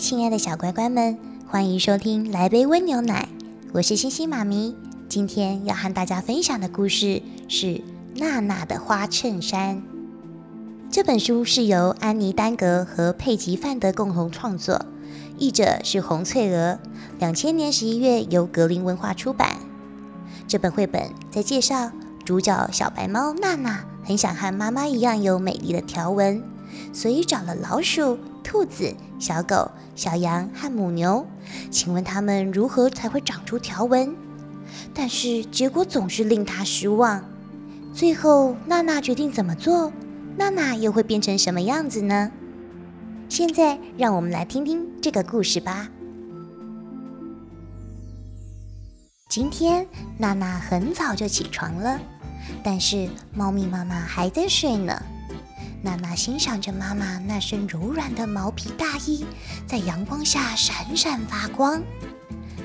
亲爱的小乖乖们，欢迎收听《来杯温牛奶》，我是星星妈咪。今天要和大家分享的故事是《娜娜的花衬衫》。这本书是由安妮·丹格和佩吉·范德共同创作，译者是洪翠娥。两千年十一月由格林文化出版。这本绘本在介绍主角小白猫娜娜很想和妈妈一样有美丽的条纹，所以找了老鼠。兔子、小狗、小羊和母牛，请问它们如何才会长出条纹？但是结果总是令他失望。最后，娜娜决定怎么做？娜娜又会变成什么样子呢？现在，让我们来听听这个故事吧。今天，娜娜很早就起床了，但是猫咪妈妈还在睡呢。娜娜欣赏着妈妈那身柔软的毛皮大衣，在阳光下闪闪发光。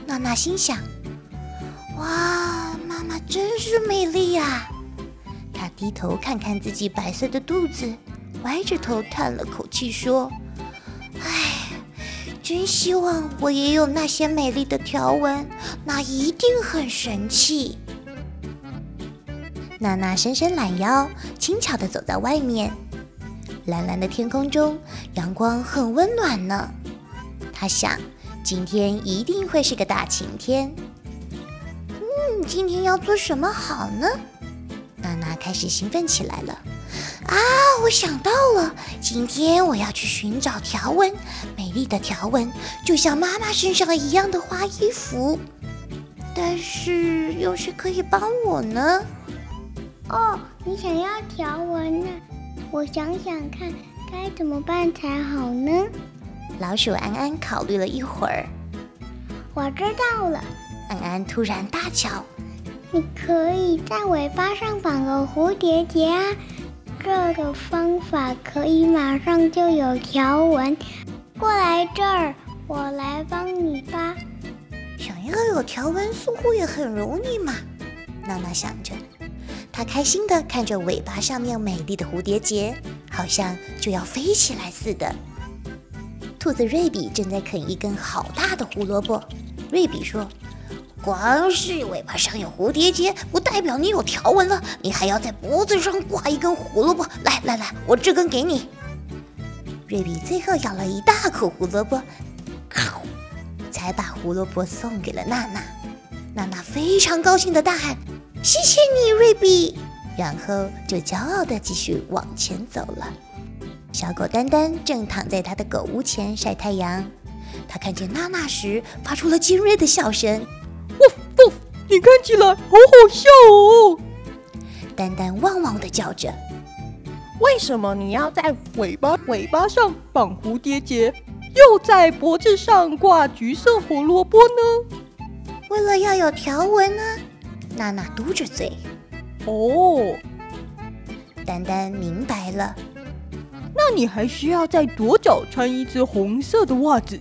娜娜心想：“哇，妈妈真是美丽呀！”她低头看看自己白色的肚子，歪着头叹了口气说：“唉，真希望我也有那些美丽的条纹，那一定很神气。”娜娜伸伸懒腰，轻巧地走在外面。蓝蓝的天空中，阳光很温暖呢。他想，今天一定会是个大晴天。嗯，今天要做什么好呢？娜娜开始兴奋起来了。啊，我想到了，今天我要去寻找条纹，美丽的条纹，就像妈妈身上一样的花衣服。但是，有谁可以帮我呢？哦，你想要条纹呢？我想想看，该怎么办才好呢？老鼠安安考虑了一会儿，我知道了。安安突然大叫：“你可以在尾巴上绑个蝴蝶结啊！这个方法可以马上就有条纹。过来这儿，我来帮你吧。想要有条纹，似乎也很容易嘛。”娜娜想着。他开心地看着尾巴上面美丽的蝴蝶结，好像就要飞起来似的。兔子瑞比正在啃一根好大的胡萝卜。瑞比说：“光是尾巴上有蝴蝶结，不代表你有条纹了。你还要在脖子上挂一根胡萝卜。来来来，我这根给你。”瑞比最后咬了一大口胡萝卜，才把胡萝卜送给了娜娜。娜娜非常高兴地大喊。谢谢你，瑞比。然后就骄傲地继续往前走了。小狗丹丹正躺在它的狗屋前晒太阳。它看见娜娜时，发出了尖锐的笑声：“喔喔，你看起来好好笑哦！”丹丹汪汪地叫着：“为什么你要在尾巴尾巴上绑蝴蝶结，又在脖子上挂橘色胡萝卜呢？为了要有条纹呢。”娜娜嘟着嘴，哦，丹丹明白了。那你还需要在左脚穿一只红色的袜子。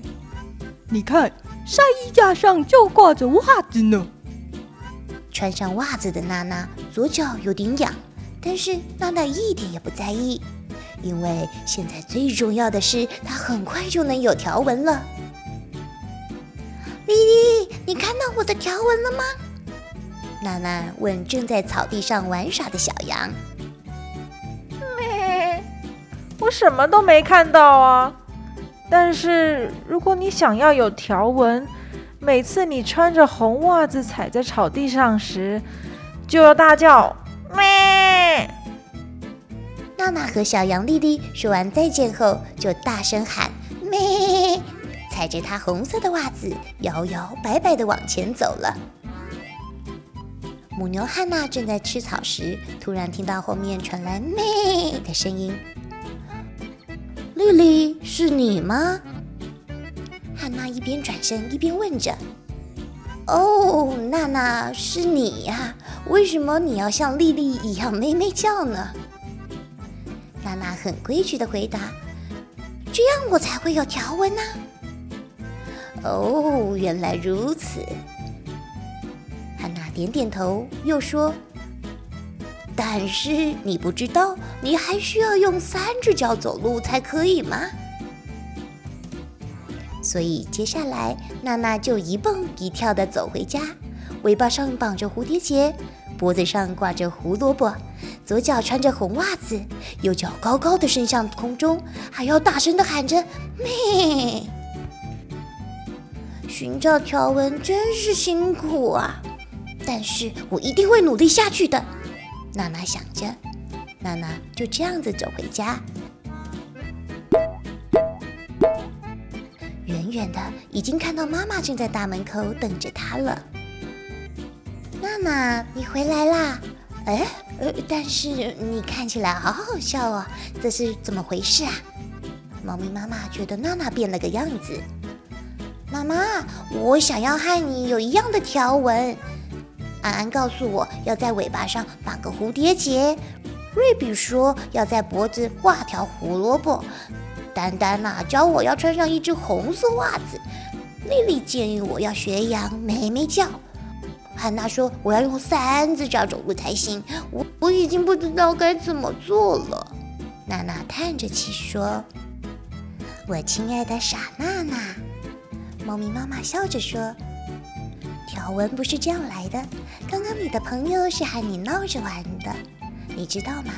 你看，晒衣架上就挂着袜子呢。穿上袜子的娜娜左脚有点痒，但是娜娜一点也不在意，因为现在最重要的是她很快就能有条纹了。丽丽，你看到我的条纹了吗？娜娜问正在草地上玩耍的小羊：“咩，我什么都没看到啊！但是如果你想要有条纹，每次你穿着红袜子踩在草地上时，就要大叫咩。”娜娜和小羊丽丽说完再见后，就大声喊咩，踩着她红色的袜子，摇摇摆摆地往前走了。母牛汉娜正在吃草时，突然听到后面传来“咩”的声音。丽丽，是你吗？汉娜一边转身一边问着。哦，娜娜，是你呀？为什么你要像丽丽一样咩咩叫呢？娜娜很规矩的回答：“这样我才会有条纹呢。”哦，原来如此。点点头，又说：“但是你不知道，你还需要用三只脚走路才可以吗？”所以接下来，娜娜就一蹦一跳地走回家，尾巴上绑着蝴蝶结，脖子上挂着胡萝卜，左脚穿着红袜子，右脚高高的伸向空中，还要大声地喊着“咩”。寻找条纹真是辛苦啊，但是我一定会努力下去的。娜娜想着，娜娜就这样子走回家。远远的已经看到妈妈正在大门口等着她了。娜娜，你回来啦？哎，呃，但是你看起来好好笑哦，这是怎么回事啊？猫咪妈妈觉得娜娜变了个样子。妈妈，我想要和你有一样的条纹。安安告诉我要在尾巴上绑个蝴蝶结，瑞比说要在脖子挂条胡萝卜。丹丹呐，教我要穿上一只红色袜子。丽丽建议我要学羊咩咩叫。汉娜说我要用三只脚走路才行。我我已经不知道该怎么做了。娜娜叹着气说：“我亲爱的傻娜娜。”猫咪妈妈笑着说：“条纹不是这样来的。刚刚你的朋友是和你闹着玩的。”你知道吗？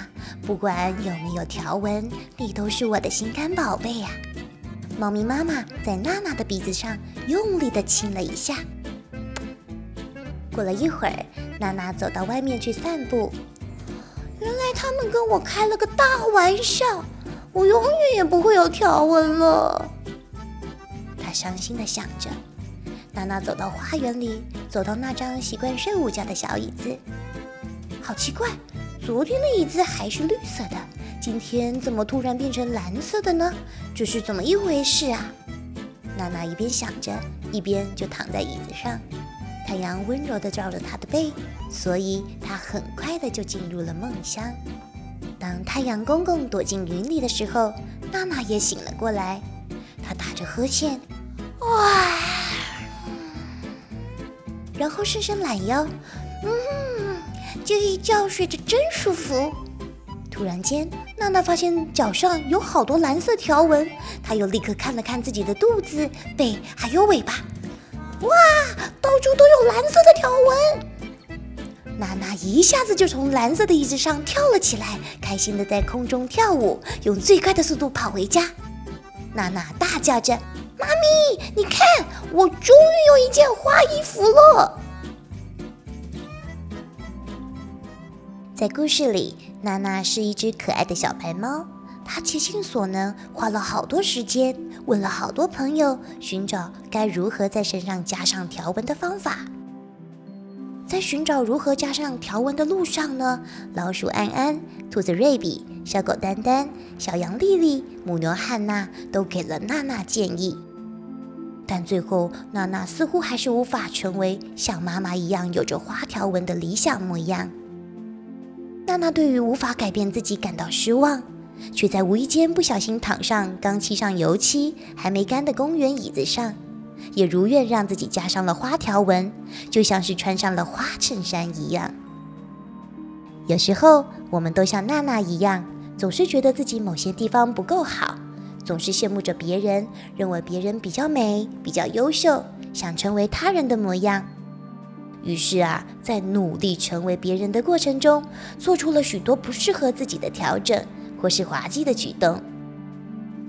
不管有没有条纹，你都是我的心肝宝贝呀！猫咪妈妈在娜娜的鼻子上用力地亲了一下。过了一会儿，娜娜走到外面去散步。原来他们跟我开了个大玩笑，我永远也不会有条纹了。她伤心地想着。娜娜走到花园里，走到那张习惯睡午觉的小椅子。好奇怪！昨天的椅子还是绿色的，今天怎么突然变成蓝色的呢？这是怎么一回事啊？娜娜一边想着，一边就躺在椅子上。太阳温柔地照着她的背，所以她很快的就进入了梦乡。当太阳公公躲进云里的时候，娜娜也醒了过来。她打着呵欠，哇，然后伸伸懒腰，嗯。这一觉睡着真舒服。突然间，娜娜发现脚上有好多蓝色条纹，她又立刻看了看自己的肚子、背还有尾巴，哇，到处都有蓝色的条纹！娜娜一下子就从蓝色的椅子上跳了起来，开心的在空中跳舞，用最快的速度跑回家。娜娜大叫着：“妈咪，你看，我终于有一件花衣服了！”在故事里，娜娜是一只可爱的小白猫。她竭尽所能，花了好多时间，问了好多朋友，寻找该如何在身上加上条纹的方法。在寻找如何加上条纹的路上呢，老鼠安安、兔子瑞比、小狗丹丹、小羊丽丽、母牛汉娜都给了娜娜建议。但最后，娜娜似乎还是无法成为像妈妈一样有着花条纹的理想模样。娜娜对于无法改变自己感到失望，却在无意间不小心躺上刚漆上油漆、还没干的公园椅子上，也如愿让自己加上了花条纹，就像是穿上了花衬衫一样。有时候，我们都像娜娜一样，总是觉得自己某些地方不够好，总是羡慕着别人，认为别人比较美、比较优秀，想成为他人的模样。于是啊，在努力成为别人的过程中，做出了许多不适合自己的调整，或是滑稽的举动。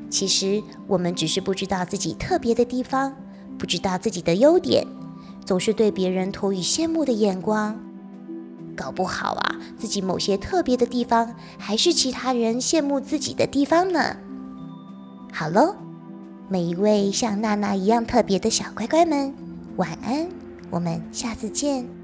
其实，我们只是不知道自己特别的地方，不知道自己的优点，总是对别人投以羡慕的眼光。搞不好啊，自己某些特别的地方，还是其他人羡慕自己的地方呢。好喽，每一位像娜娜一样特别的小乖乖们，晚安。我们下次见。